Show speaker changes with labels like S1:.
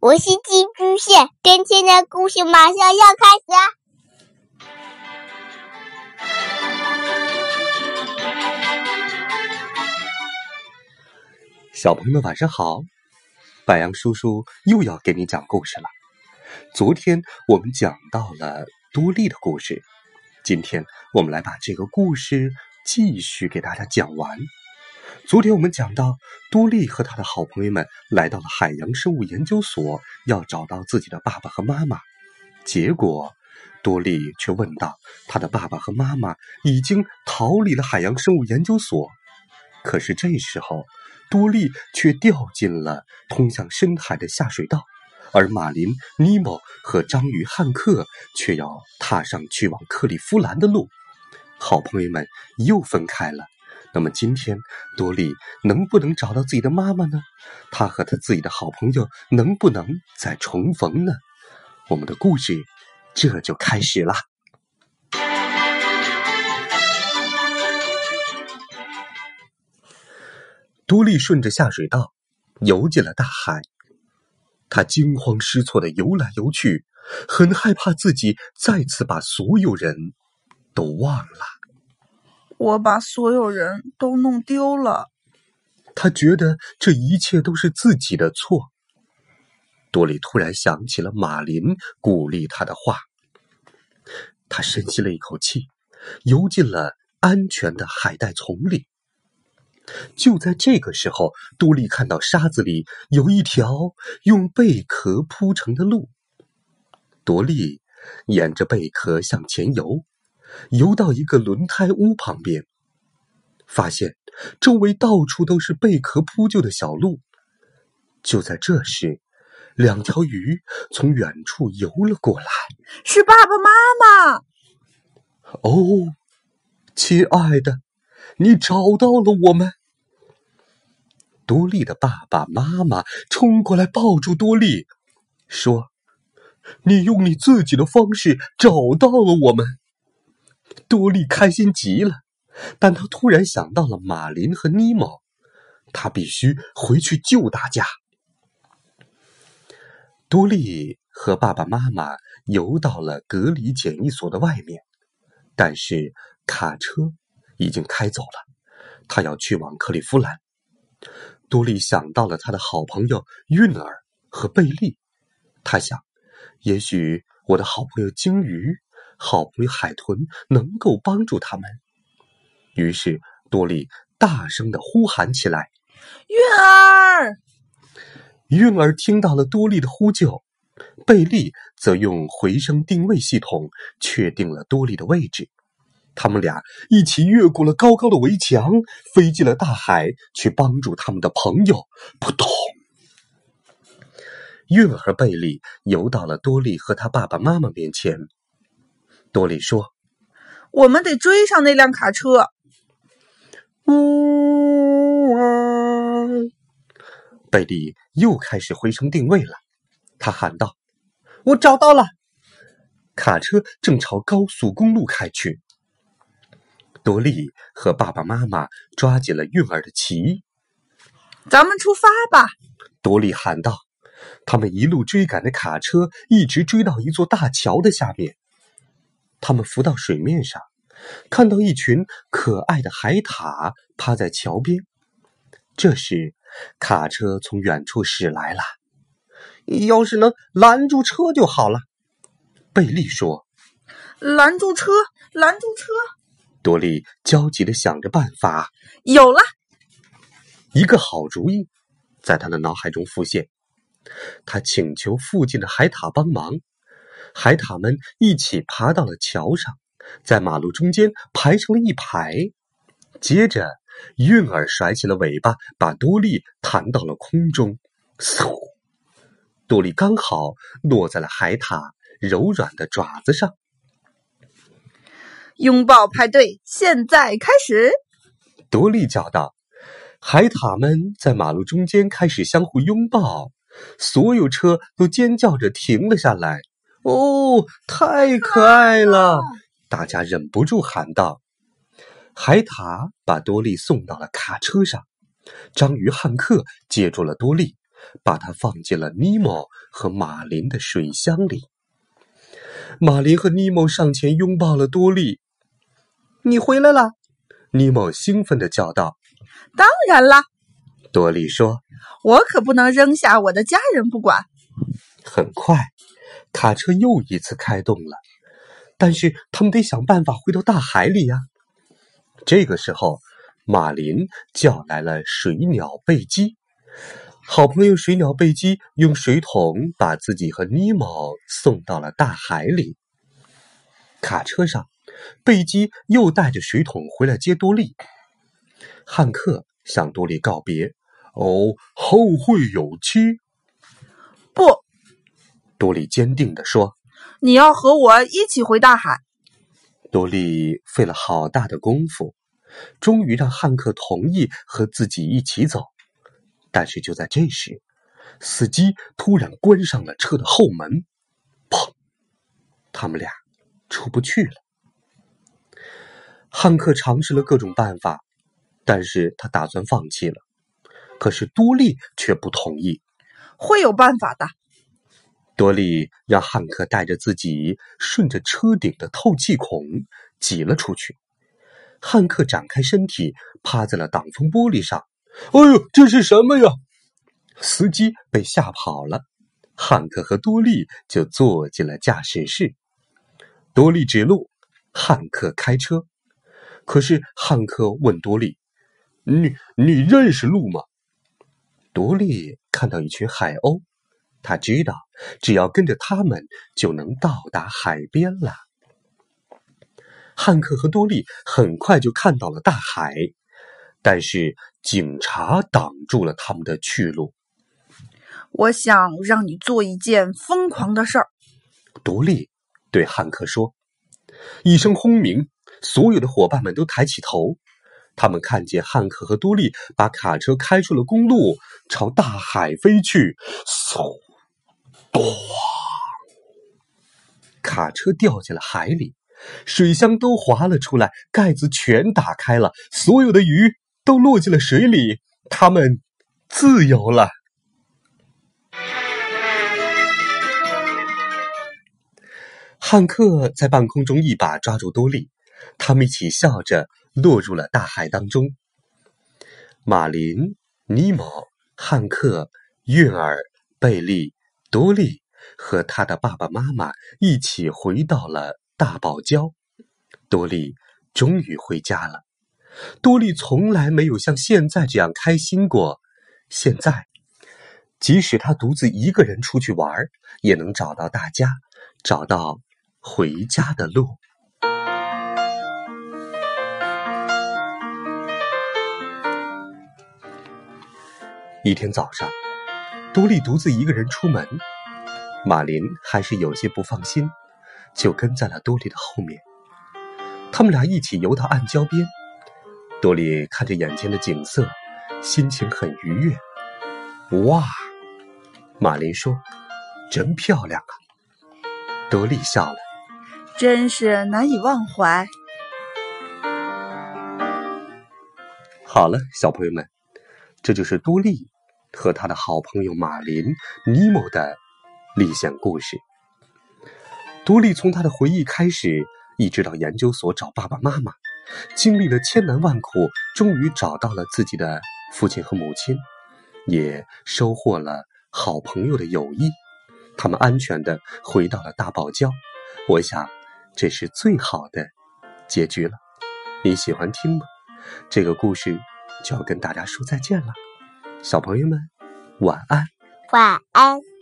S1: 我是寄居蟹，今天的故事马上要开始。
S2: 小朋友们晚上好，白羊叔叔又要给你讲故事了。昨天我们讲到了多利的故事，今天我们来把这个故事继续给大家讲完。昨天我们讲到，多利和他的好朋友们来到了海洋生物研究所，要找到自己的爸爸和妈妈。结果，多利却问道：“他的爸爸和妈妈已经逃离了海洋生物研究所。”可是这时候，多利却掉进了通向深海的下水道，而马林、尼莫和章鱼汉克却要踏上去往克利夫兰的路。好朋友们又分开了。那么今天，多利能不能找到自己的妈妈呢？他和他自己的好朋友能不能再重逢呢？我们的故事这就开始了。多利顺着下水道游进了大海，他惊慌失措的游来游去，很害怕自己再次把所有人都忘了。
S3: 我把所有人都弄丢了。
S2: 他觉得这一切都是自己的错。多利突然想起了马林鼓励他的话，他深吸了一口气，游进了安全的海带丛里。就在这个时候，多利看到沙子里有一条用贝壳铺成的路。多利沿着贝壳向前游，游到一个轮胎屋旁边，发现周围到处都是贝壳铺就的小路。就在这时，两条鱼从远处游了过来。
S3: 是爸爸妈妈。
S2: 哦，亲爱的，你找到了我们。多利的爸爸妈妈冲过来抱住多利，说：“你用你自己的方式找到了我们。”多利开心极了，但他突然想到了马林和尼莫，他必须回去救大家。多利和爸爸妈妈游到了隔离检疫所的外面，但是卡车已经开走了，他要去往克利夫兰。多利想到了他的好朋友韵儿和贝利，他想，也许我的好朋友鲸鱼、好朋友海豚能够帮助他们。于是多莉大声的呼喊起来：“
S3: 韵儿！”
S2: 韵儿听到了多莉的呼救，贝利则用回声定位系统确定了多莉的位置。他们俩一起越过了高高的围墙，飞进了大海，去帮助他们的朋友。扑通！韵儿和贝利游到了多莉和他爸爸妈妈面前。多利说：“
S3: 我们得追上那辆卡车。”
S2: 呜啊！贝利又开始回声定位了。他喊道：“我找到了！”卡车正朝高速公路开去。多莉和爸爸妈妈抓紧了韵儿的旗，
S3: 咱们出发吧！
S2: 多莉喊道。他们一路追赶着卡车，一直追到一座大桥的下面。他们浮到水面上，看到一群可爱的海獭趴在桥边。这时，卡车从远处驶来了。要是能拦住车就好了，贝利说。
S3: 拦住车！拦住车！
S2: 多利焦急的想着办法，
S3: 有了
S2: 一个好主意，在他的脑海中浮现。他请求附近的海獭帮忙，海獭们一起爬到了桥上，在马路中间排成了一排。接着，韵儿甩起了尾巴，把多利弹到了空中。嗖！多利刚好落在了海獭柔软的爪子上。
S3: 拥抱派对现在开始！
S2: 多利叫道：“海獭们在马路中间开始相互拥抱，所有车都尖叫着停了下来。哦，太可爱了！大家忍不住喊道。海獭把多利送到了卡车上，章鱼汉克接住了多利，把它放进了尼莫和马林的水箱里。马林和尼莫上前拥抱了多利。你回来了，尼莫兴奋地叫道。
S3: “当然啦！”
S2: 多利说，“
S3: 我可不能扔下我的家人不管。”
S2: 很快，卡车又一次开动了，但是他们得想办法回到大海里呀。这个时候，马林叫来了水鸟贝基。好朋友水鸟贝基用水桶把自己和尼莫送到了大海里。卡车上，贝基又带着水桶回来接多利。汉克向多利告别：“哦，后会有期。”
S3: 不，
S2: 多利坚定地说：“
S3: 你要和我一起回大海。”
S2: 多利费了好大的功夫，终于让汉克同意和自己一起走。但是就在这时，司机突然关上了车的后门，砰！他们俩出不去了。汉克尝试了各种办法，但是他打算放弃了。可是多利却不同意，
S3: 会有办法的。
S2: 多利让汉克带着自己顺着车顶的透气孔挤了出去。汉克展开身体，趴在了挡风玻璃上。哎呦，这是什么呀？司机被吓跑了，汉克和多利就坐进了驾驶室。多利指路，汉克开车。可是汉克问多利：“你你认识路吗？”多利看到一群海鸥，他知道只要跟着他们就能到达海边了。汉克和多利很快就看到了大海。但是警察挡住了他们的去路。
S3: 我想让你做一件疯狂的事儿。
S2: 独立对汉克说。一声轰鸣，所有的伙伴们都抬起头。他们看见汉克和多利把卡车开出了公路，朝大海飞去。嗖！咚！卡车掉进了海里，水箱都滑了出来，盖子全打开了，所有的鱼。都落进了水里，他们自由了。汉克在半空中一把抓住多利，他们一起笑着落入了大海当中。马林、尼莫、汉克、月儿、贝利、多利和他的爸爸妈妈一起回到了大堡礁。多利终于回家了。多利从来没有像现在这样开心过。现在，即使他独自一个人出去玩，也能找到大家，找到回家的路。一天早上，多莉独自一个人出门，马林还是有些不放心，就跟在了多莉的后面。他们俩一起游到暗礁边。多莉看着眼前的景色，心情很愉悦。哇，马林说：“真漂亮啊！”多莉笑了：“
S3: 真是难以忘怀。”
S2: 好了，小朋友们，这就是多利和他的好朋友马林、尼莫的历险故事。多利从他的回忆开始，一直到研究所找爸爸妈妈。经历了千难万苦，终于找到了自己的父亲和母亲，也收获了好朋友的友谊。他们安全的回到了大堡礁，我想这是最好的结局了。你喜欢听吗？这个故事就要跟大家说再见了，小朋友们，晚安，
S1: 晚安。